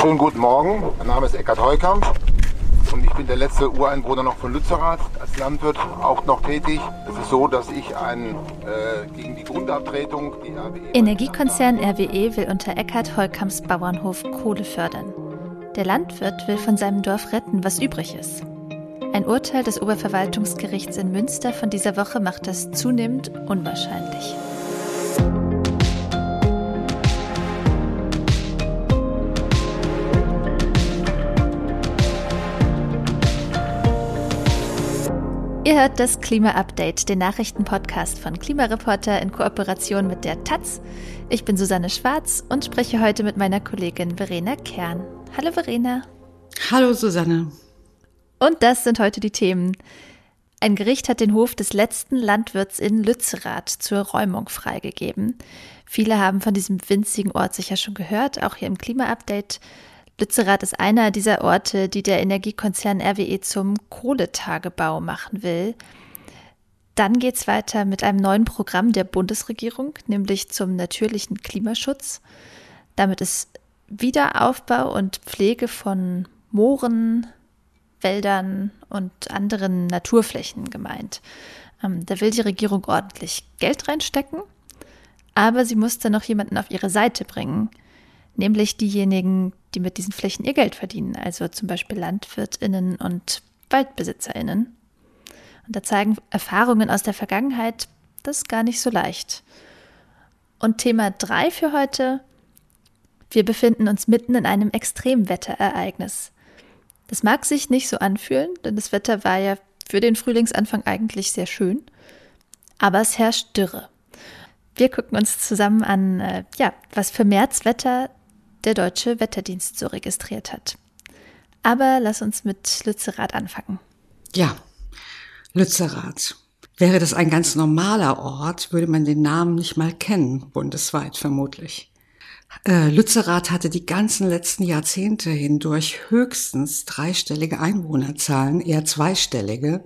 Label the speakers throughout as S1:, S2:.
S1: Schönen guten Morgen. Mein Name ist Eckhard Heukamp und ich bin der letzte Ureinwohner noch von Lützerath als Landwirt auch noch tätig. Es ist so, dass ich ein, äh, gegen die Grundabtretung die
S2: RWE Energiekonzern RWE will unter Eckhard Heukamps Bauernhof Kohle fördern. Der Landwirt will von seinem Dorf retten, was übrig ist. Ein Urteil des Oberverwaltungsgerichts in Münster von dieser Woche macht das zunehmend unwahrscheinlich. Ihr hört das Klima-Update, den Nachrichtenpodcast von Klimareporter in Kooperation mit der Taz. Ich bin Susanne Schwarz und spreche heute mit meiner Kollegin Verena Kern. Hallo Verena.
S3: Hallo Susanne.
S2: Und das sind heute die Themen. Ein Gericht hat den Hof des letzten Landwirts in Lützerath zur Räumung freigegeben. Viele haben von diesem winzigen Ort sicher schon gehört, auch hier im Klima-Update. Lützerath ist einer dieser Orte, die der Energiekonzern RWE zum Kohletagebau machen will. Dann geht es weiter mit einem neuen Programm der Bundesregierung, nämlich zum natürlichen Klimaschutz. Damit ist Wiederaufbau und Pflege von Mooren, Wäldern und anderen Naturflächen gemeint. Ähm, da will die Regierung ordentlich Geld reinstecken, aber sie muss dann noch jemanden auf ihre Seite bringen, nämlich diejenigen, die mit diesen Flächen ihr Geld verdienen, also zum Beispiel Landwirtinnen und Waldbesitzerinnen. Und da zeigen Erfahrungen aus der Vergangenheit, das ist gar nicht so leicht. Und Thema 3 für heute, wir befinden uns mitten in einem Extremwetterereignis. Das mag sich nicht so anfühlen, denn das Wetter war ja für den Frühlingsanfang eigentlich sehr schön, aber es herrscht Dürre. Wir gucken uns zusammen an, äh, ja, was für Märzwetter der Deutsche Wetterdienst so registriert hat. Aber lass uns mit Lützerath anfangen.
S3: Ja, Lützerath. Wäre das ein ganz normaler Ort, würde man den Namen nicht mal kennen, bundesweit vermutlich. Äh, Lützerath hatte die ganzen letzten Jahrzehnte hindurch höchstens dreistellige Einwohnerzahlen, eher zweistellige,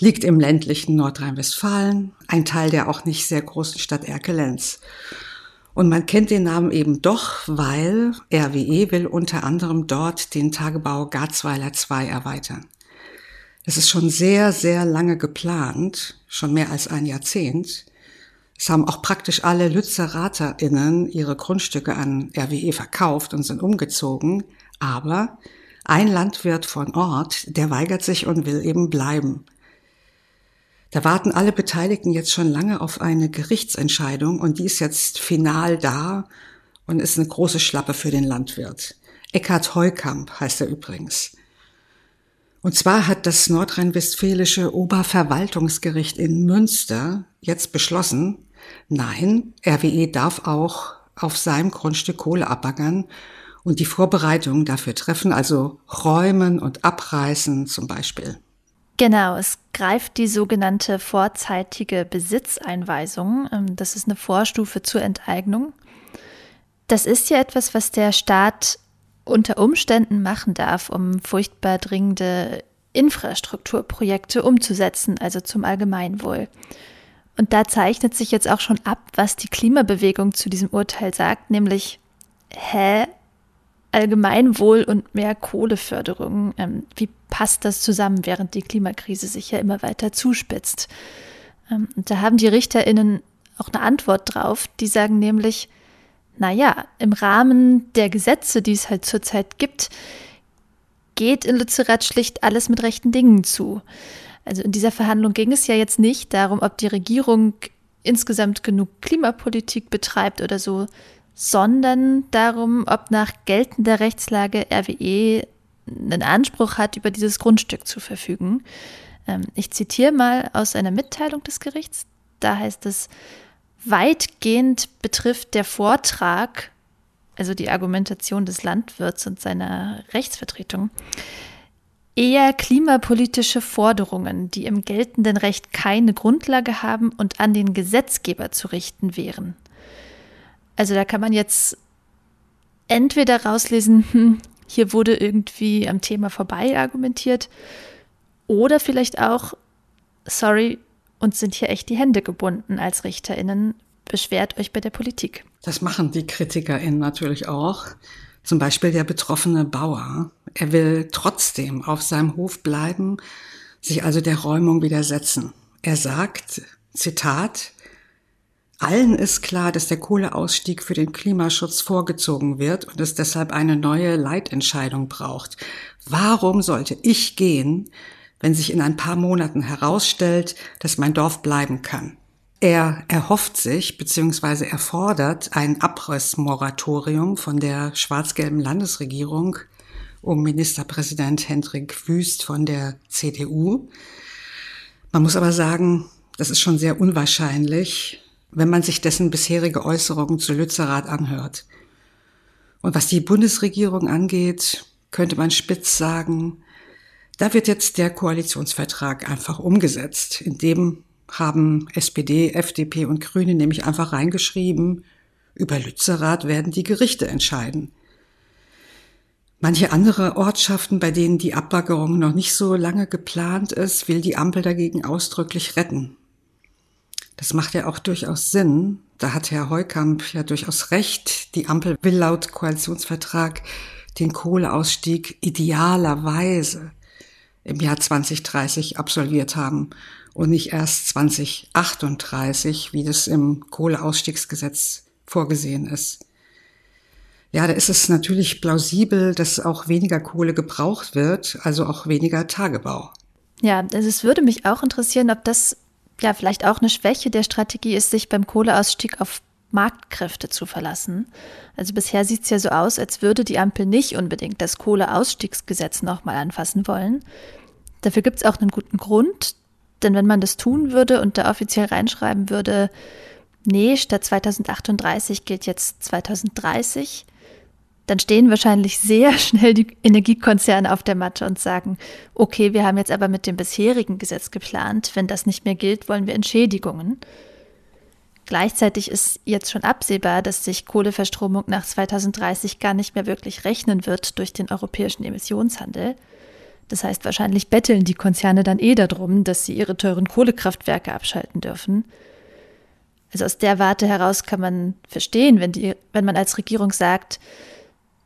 S3: liegt im ländlichen Nordrhein-Westfalen, ein Teil der auch nicht sehr großen Stadt Erkelenz. Und man kennt den Namen eben doch, weil RWE will unter anderem dort den Tagebau Garzweiler 2 erweitern. Es ist schon sehr, sehr lange geplant, schon mehr als ein Jahrzehnt. Es haben auch praktisch alle LützeraterInnen ihre Grundstücke an RWE verkauft und sind umgezogen. Aber ein Landwirt von Ort, der weigert sich und will eben bleiben. Da warten alle Beteiligten jetzt schon lange auf eine Gerichtsentscheidung und die ist jetzt final da und ist eine große Schlappe für den Landwirt. Eckhard Heukamp heißt er übrigens. Und zwar hat das nordrhein-westfälische Oberverwaltungsgericht in Münster jetzt beschlossen, nein, RWE darf auch auf seinem Grundstück Kohle abbaggern und die Vorbereitungen dafür treffen, also räumen und abreißen zum Beispiel.
S2: Genau, es greift die sogenannte vorzeitige Besitzeinweisung. Ähm, das ist eine Vorstufe zur Enteignung. Das ist ja etwas, was der Staat unter Umständen machen darf, um furchtbar dringende Infrastrukturprojekte umzusetzen, also zum Allgemeinwohl. Und da zeichnet sich jetzt auch schon ab, was die Klimabewegung zu diesem Urteil sagt, nämlich, hä, Allgemeinwohl und mehr Kohleförderung. Ähm, wie passt das zusammen, während die Klimakrise sich ja immer weiter zuspitzt? Ähm, da haben die RichterInnen auch eine Antwort drauf. Die sagen nämlich, na ja, im Rahmen der Gesetze, die es halt zurzeit gibt, geht in Lützerath schlicht alles mit rechten Dingen zu. Also in dieser Verhandlung ging es ja jetzt nicht darum, ob die Regierung insgesamt genug Klimapolitik betreibt oder so, sondern darum, ob nach geltender Rechtslage RWE einen Anspruch hat, über dieses Grundstück zu verfügen. Ähm, ich zitiere mal aus einer Mitteilung des Gerichts. Da heißt es, weitgehend betrifft der Vortrag, also die Argumentation des Landwirts und seiner Rechtsvertretung, eher klimapolitische Forderungen, die im geltenden Recht keine Grundlage haben und an den Gesetzgeber zu richten wären. Also da kann man jetzt entweder rauslesen, hm, hier wurde irgendwie am Thema vorbei argumentiert, oder vielleicht auch, sorry, uns sind hier echt die Hände gebunden als RichterInnen, beschwert euch bei der Politik.
S3: Das machen die KritikerInnen natürlich auch. Zum Beispiel der betroffene Bauer. Er will trotzdem auf seinem Hof bleiben, sich also der Räumung widersetzen. Er sagt, Zitat, allen ist klar, dass der Kohleausstieg für den Klimaschutz vorgezogen wird und es deshalb eine neue Leitentscheidung braucht. Warum sollte ich gehen, wenn sich in ein paar Monaten herausstellt, dass mein Dorf bleiben kann? Er erhofft sich bzw. erfordert ein Abrissmoratorium von der schwarz-gelben Landesregierung um Ministerpräsident Hendrik Wüst von der CDU. Man muss aber sagen, das ist schon sehr unwahrscheinlich, wenn man sich dessen bisherige Äußerungen zu Lützerath anhört. Und was die Bundesregierung angeht, könnte man spitz sagen, da wird jetzt der Koalitionsvertrag einfach umgesetzt. In dem haben SPD, FDP und Grüne nämlich einfach reingeschrieben, über Lützerath werden die Gerichte entscheiden. Manche andere Ortschaften, bei denen die Abbaggerung noch nicht so lange geplant ist, will die Ampel dagegen ausdrücklich retten. Das macht ja auch durchaus Sinn. Da hat Herr Heukamp ja durchaus recht. Die Ampel will laut Koalitionsvertrag den Kohleausstieg idealerweise im Jahr 2030 absolviert haben und nicht erst 2038, wie das im Kohleausstiegsgesetz vorgesehen ist. Ja, da ist es natürlich plausibel, dass auch weniger Kohle gebraucht wird, also auch weniger Tagebau.
S2: Ja, also es würde mich auch interessieren, ob das ja vielleicht auch eine Schwäche der Strategie ist, sich beim Kohleausstieg auf Marktkräfte zu verlassen. Also bisher sieht es ja so aus, als würde die Ampel nicht unbedingt das Kohleausstiegsgesetz nochmal anfassen wollen. Dafür gibt es auch einen guten Grund, denn wenn man das tun würde und da offiziell reinschreiben würde, nee, statt 2038 gilt jetzt 2030, dann stehen wahrscheinlich sehr schnell die Energiekonzerne auf der Matte und sagen, okay, wir haben jetzt aber mit dem bisherigen Gesetz geplant, wenn das nicht mehr gilt, wollen wir Entschädigungen. Gleichzeitig ist jetzt schon absehbar, dass sich Kohleverstromung nach 2030 gar nicht mehr wirklich rechnen wird durch den europäischen Emissionshandel. Das heißt, wahrscheinlich betteln die Konzerne dann eh darum, dass sie ihre teuren Kohlekraftwerke abschalten dürfen. Also aus der Warte heraus kann man verstehen, wenn, die, wenn man als Regierung sagt,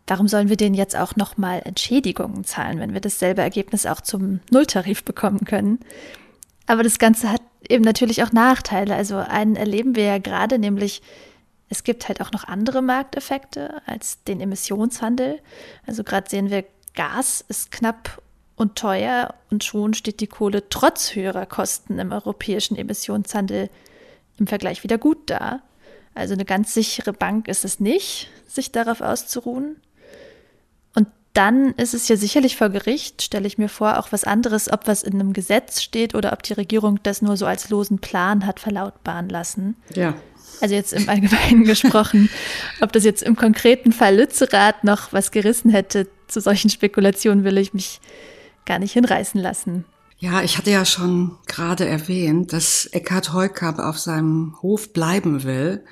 S2: Warum sollen wir denen jetzt auch nochmal Entschädigungen zahlen, wenn wir dasselbe Ergebnis auch zum Nulltarif bekommen können? Aber das Ganze hat eben natürlich auch Nachteile. Also einen erleben wir ja gerade, nämlich es gibt halt auch noch andere Markteffekte als den Emissionshandel. Also gerade sehen wir, Gas ist knapp und teuer und schon steht die Kohle trotz höherer Kosten im europäischen Emissionshandel im Vergleich wieder gut da. Also eine ganz sichere Bank ist es nicht, sich darauf auszuruhen dann ist es ja sicherlich vor Gericht, stelle ich mir vor, auch was anderes, ob was in einem Gesetz steht oder ob die Regierung das nur so als losen Plan hat verlautbaren lassen.
S3: Ja.
S2: Also jetzt im Allgemeinen gesprochen, ob das jetzt im konkreten Fall Lützerath noch was gerissen hätte, zu solchen Spekulationen will ich mich gar nicht hinreißen lassen.
S3: Ja, ich hatte ja schon gerade erwähnt, dass Eckhard Heukamp auf seinem Hof bleiben will.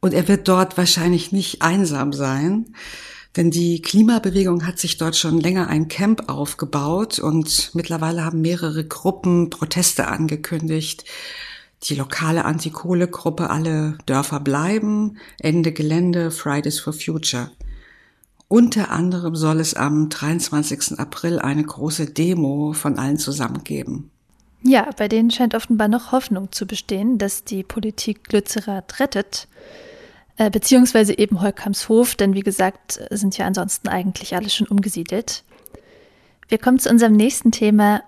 S3: Und er wird dort wahrscheinlich nicht einsam sein. Denn die Klimabewegung hat sich dort schon länger ein Camp aufgebaut und mittlerweile haben mehrere Gruppen Proteste angekündigt. Die lokale Anti-Kohle-Gruppe Alle Dörfer bleiben, Ende Gelände, Fridays for Future. Unter anderem soll es am 23. April eine große Demo von allen zusammen geben.
S2: Ja, bei denen scheint offenbar noch Hoffnung zu bestehen, dass die Politik Lützerath rettet. Äh, beziehungsweise eben Holkamshof, denn wie gesagt, sind ja ansonsten eigentlich alle schon umgesiedelt. Wir kommen zu unserem nächsten Thema.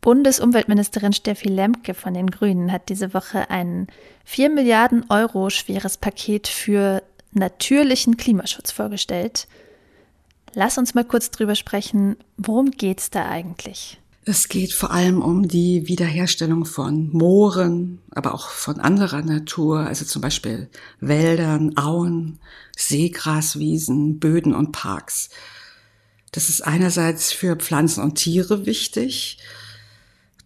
S2: Bundesumweltministerin Steffi Lemke von den Grünen hat diese Woche ein 4 Milliarden Euro schweres Paket für natürlichen Klimaschutz vorgestellt. Lass uns mal kurz drüber sprechen, worum geht's da eigentlich?
S3: Es geht vor allem um die Wiederherstellung von Mooren, aber auch von anderer Natur, also zum Beispiel Wäldern, Auen, Seegraswiesen, Böden und Parks. Das ist einerseits für Pflanzen und Tiere wichtig,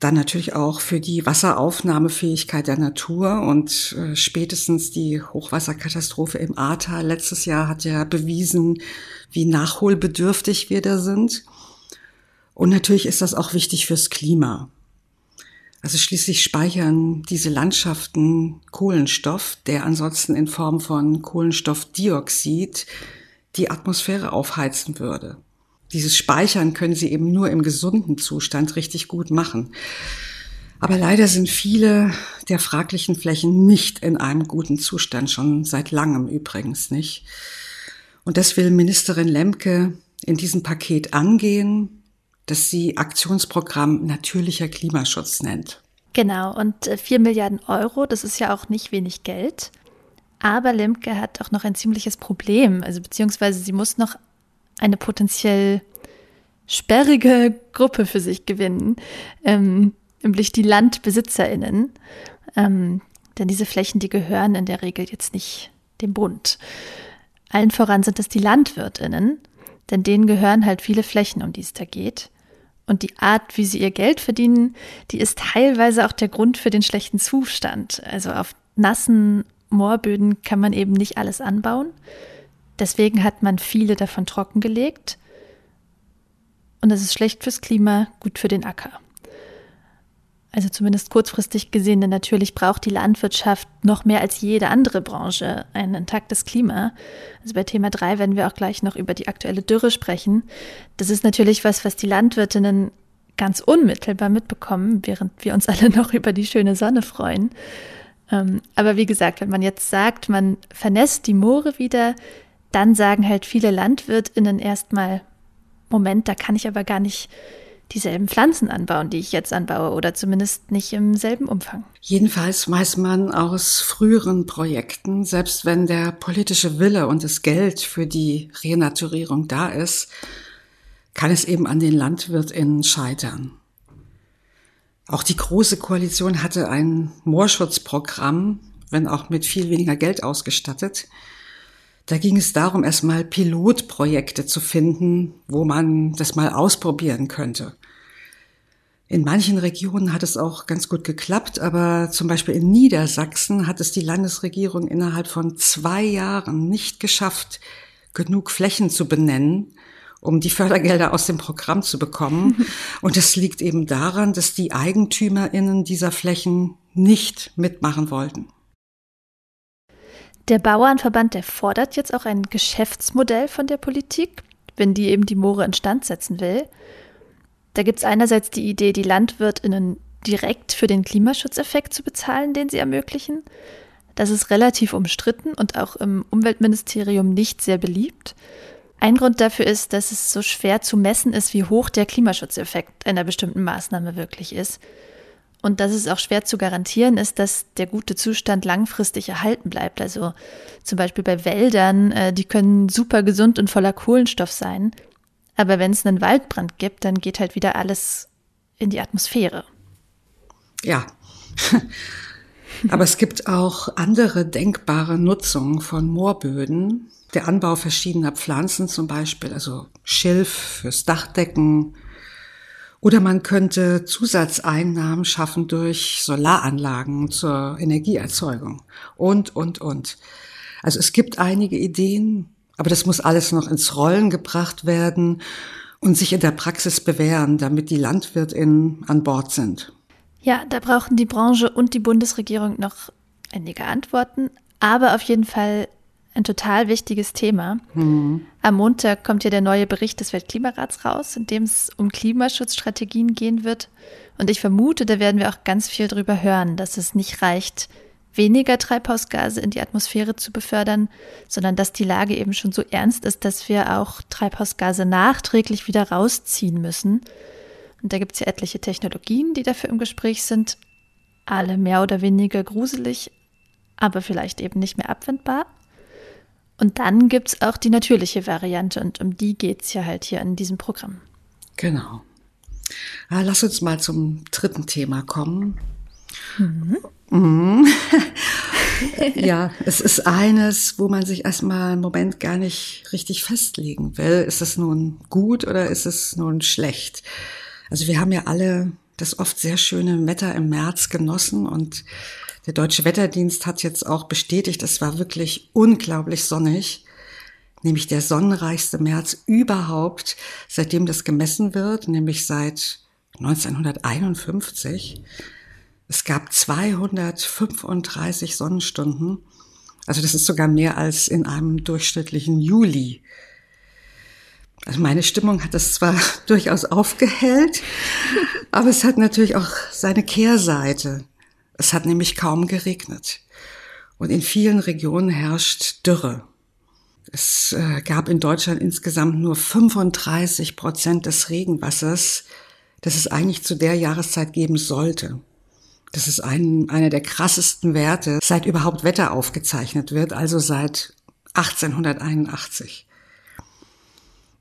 S3: dann natürlich auch für die Wasseraufnahmefähigkeit der Natur und äh, spätestens die Hochwasserkatastrophe im Ahrtal letztes Jahr hat ja bewiesen, wie nachholbedürftig wir da sind. Und natürlich ist das auch wichtig fürs Klima. Also schließlich speichern diese Landschaften Kohlenstoff, der ansonsten in Form von Kohlenstoffdioxid die Atmosphäre aufheizen würde. Dieses Speichern können sie eben nur im gesunden Zustand richtig gut machen. Aber leider sind viele der fraglichen Flächen nicht in einem guten Zustand, schon seit langem übrigens nicht. Und das will Ministerin Lemke in diesem Paket angehen, das sie Aktionsprogramm natürlicher Klimaschutz nennt.
S2: Genau, und 4 äh, Milliarden Euro, das ist ja auch nicht wenig Geld. Aber Lemke hat auch noch ein ziemliches Problem, also beziehungsweise sie muss noch eine potenziell sperrige Gruppe für sich gewinnen, ähm, nämlich die LandbesitzerInnen. Ähm, denn diese Flächen, die gehören in der Regel jetzt nicht dem Bund. Allen voran sind es die LandwirtInnen, denn denen gehören halt viele Flächen, um die es da geht. Und die Art, wie sie ihr Geld verdienen, die ist teilweise auch der Grund für den schlechten Zustand. Also auf nassen Moorböden kann man eben nicht alles anbauen. Deswegen hat man viele davon trockengelegt. Und das ist schlecht fürs Klima, gut für den Acker. Also zumindest kurzfristig gesehen, denn natürlich braucht die Landwirtschaft noch mehr als jede andere Branche ein intaktes Klima. Also bei Thema 3 werden wir auch gleich noch über die aktuelle Dürre sprechen. Das ist natürlich was, was die Landwirtinnen ganz unmittelbar mitbekommen, während wir uns alle noch über die schöne Sonne freuen. Ähm, aber wie gesagt, wenn man jetzt sagt, man vernässt die Moore wieder, dann sagen halt viele Landwirtinnen erstmal, Moment, da kann ich aber gar nicht dieselben Pflanzen anbauen, die ich jetzt anbaue, oder zumindest nicht im selben Umfang.
S3: Jedenfalls weiß man aus früheren Projekten, selbst wenn der politische Wille und das Geld für die Renaturierung da ist, kann es eben an den LandwirtInnen scheitern. Auch die Große Koalition hatte ein Moorschutzprogramm, wenn auch mit viel weniger Geld ausgestattet. Da ging es darum, erstmal Pilotprojekte zu finden, wo man das mal ausprobieren könnte. In manchen Regionen hat es auch ganz gut geklappt, aber zum Beispiel in Niedersachsen hat es die Landesregierung innerhalb von zwei Jahren nicht geschafft, genug Flächen zu benennen, um die Fördergelder aus dem Programm zu bekommen. Und das liegt eben daran, dass die Eigentümerinnen dieser Flächen nicht mitmachen wollten.
S2: Der Bauernverband, der fordert jetzt auch ein Geschäftsmodell von der Politik, wenn die eben die Moore instand setzen will. Da gibt es einerseits die Idee, die LandwirtInnen direkt für den Klimaschutzeffekt zu bezahlen, den sie ermöglichen. Das ist relativ umstritten und auch im Umweltministerium nicht sehr beliebt. Ein Grund dafür ist, dass es so schwer zu messen ist, wie hoch der Klimaschutzeffekt einer bestimmten Maßnahme wirklich ist. Und dass es auch schwer zu garantieren ist, dass der gute Zustand langfristig erhalten bleibt. Also zum Beispiel bei Wäldern, äh, die können super gesund und voller Kohlenstoff sein. Aber wenn es einen Waldbrand gibt, dann geht halt wieder alles in die Atmosphäre.
S3: Ja. Aber es gibt auch andere denkbare Nutzungen von Moorböden. Der Anbau verschiedener Pflanzen zum Beispiel, also Schilf fürs Dachdecken, oder man könnte Zusatzeinnahmen schaffen durch Solaranlagen zur Energieerzeugung und, und, und. Also es gibt einige Ideen, aber das muss alles noch ins Rollen gebracht werden und sich in der Praxis bewähren, damit die LandwirtInnen an Bord sind.
S2: Ja, da brauchen die Branche und die Bundesregierung noch einige Antworten, aber auf jeden Fall ein total wichtiges Thema. Mhm. Am Montag kommt ja der neue Bericht des Weltklimarats raus, in dem es um Klimaschutzstrategien gehen wird. Und ich vermute, da werden wir auch ganz viel drüber hören, dass es nicht reicht, weniger Treibhausgase in die Atmosphäre zu befördern, sondern dass die Lage eben schon so ernst ist, dass wir auch Treibhausgase nachträglich wieder rausziehen müssen. Und da gibt es ja etliche Technologien, die dafür im Gespräch sind. Alle mehr oder weniger gruselig, aber vielleicht eben nicht mehr abwendbar. Und dann gibt es auch die natürliche Variante und um die geht es ja halt hier in diesem Programm.
S3: Genau. Ja, ah, lass uns mal zum dritten Thema kommen. Mhm. Mhm. ja, es ist eines, wo man sich erstmal im Moment gar nicht richtig festlegen will. Ist es nun gut oder ist es nun schlecht? Also wir haben ja alle das oft sehr schöne Wetter im März genossen und der Deutsche Wetterdienst hat jetzt auch bestätigt, es war wirklich unglaublich sonnig, nämlich der sonnenreichste März überhaupt, seitdem das gemessen wird, nämlich seit 1951. Es gab 235 Sonnenstunden. Also das ist sogar mehr als in einem durchschnittlichen Juli Also meine Stimmung hat es zwar durchaus aufgehellt, aber es hat natürlich auch seine Kehrseite. Es hat nämlich kaum geregnet. Und in vielen Regionen herrscht Dürre. Es äh, gab in Deutschland insgesamt nur 35 Prozent des Regenwassers, das es eigentlich zu der Jahreszeit geben sollte. Das ist ein, einer der krassesten Werte, seit überhaupt Wetter aufgezeichnet wird, also seit 1881.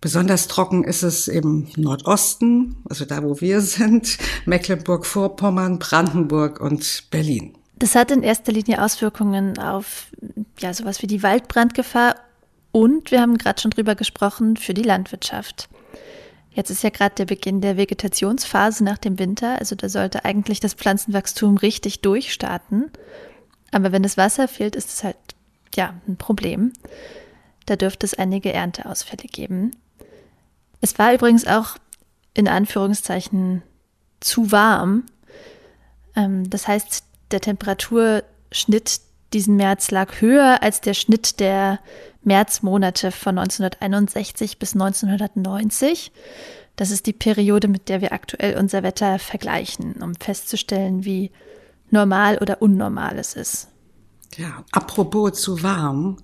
S3: Besonders trocken ist es im Nordosten, also da, wo wir sind, Mecklenburg-Vorpommern, Brandenburg und Berlin.
S2: Das hat in erster Linie Auswirkungen auf ja, sowas wie die Waldbrandgefahr und wir haben gerade schon drüber gesprochen für die Landwirtschaft. Jetzt ist ja gerade der Beginn der Vegetationsphase nach dem Winter, also da sollte eigentlich das Pflanzenwachstum richtig durchstarten. Aber wenn das Wasser fehlt, ist es halt ja ein Problem. Da dürfte es einige Ernteausfälle geben. Es war übrigens auch in Anführungszeichen zu warm. Ähm, das heißt, der Temperaturschnitt diesen März lag höher als der Schnitt der Märzmonate von 1961 bis 1990. Das ist die Periode, mit der wir aktuell unser Wetter vergleichen, um festzustellen, wie normal oder unnormal es ist.
S3: Ja, apropos zu warm.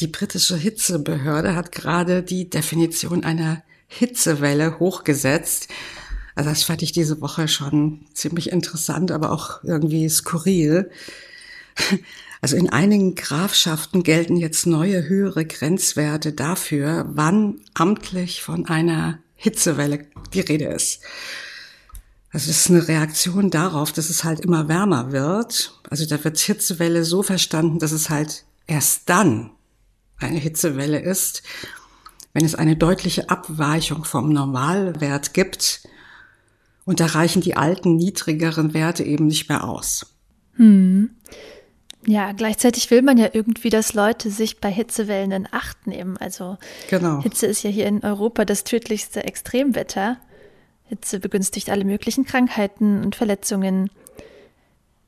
S3: Die britische Hitzebehörde hat gerade die Definition einer Hitzewelle hochgesetzt. Also das fand ich diese Woche schon ziemlich interessant, aber auch irgendwie skurril. Also in einigen Grafschaften gelten jetzt neue höhere Grenzwerte dafür, wann amtlich von einer Hitzewelle die Rede ist. Also es ist eine Reaktion darauf, dass es halt immer wärmer wird. Also da wird Hitzewelle so verstanden, dass es halt erst dann eine Hitzewelle ist, wenn es eine deutliche Abweichung vom Normalwert gibt. Und da reichen die alten, niedrigeren Werte eben nicht mehr aus.
S2: Hm. Ja, gleichzeitig will man ja irgendwie, dass Leute sich bei Hitzewellen in Acht nehmen. Also genau. Hitze ist ja hier in Europa das tödlichste Extremwetter. Hitze begünstigt alle möglichen Krankheiten und Verletzungen.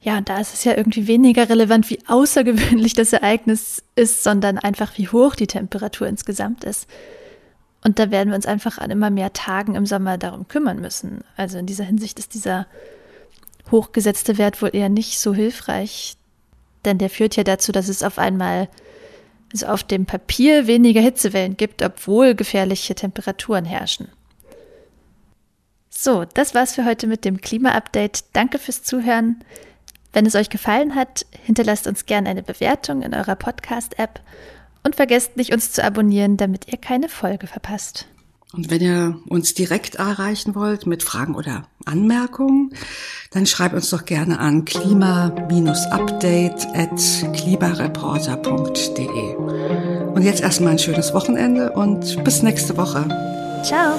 S2: Ja, und da ist es ja irgendwie weniger relevant, wie außergewöhnlich das Ereignis ist, sondern einfach, wie hoch die Temperatur insgesamt ist. Und da werden wir uns einfach an immer mehr Tagen im Sommer darum kümmern müssen. Also in dieser Hinsicht ist dieser hochgesetzte Wert wohl eher nicht so hilfreich, denn der führt ja dazu, dass es auf einmal also auf dem Papier weniger Hitzewellen gibt, obwohl gefährliche Temperaturen herrschen. So, das war's für heute mit dem Klima-Update. Danke fürs Zuhören. Wenn es euch gefallen hat, hinterlasst uns gerne eine Bewertung in eurer Podcast-App und vergesst nicht, uns zu abonnieren, damit ihr keine Folge verpasst.
S3: Und wenn ihr uns direkt erreichen wollt mit Fragen oder Anmerkungen, dann schreibt uns doch gerne an klima-update at klimareporter.de. Und jetzt erstmal ein schönes Wochenende und bis nächste Woche.
S2: Ciao.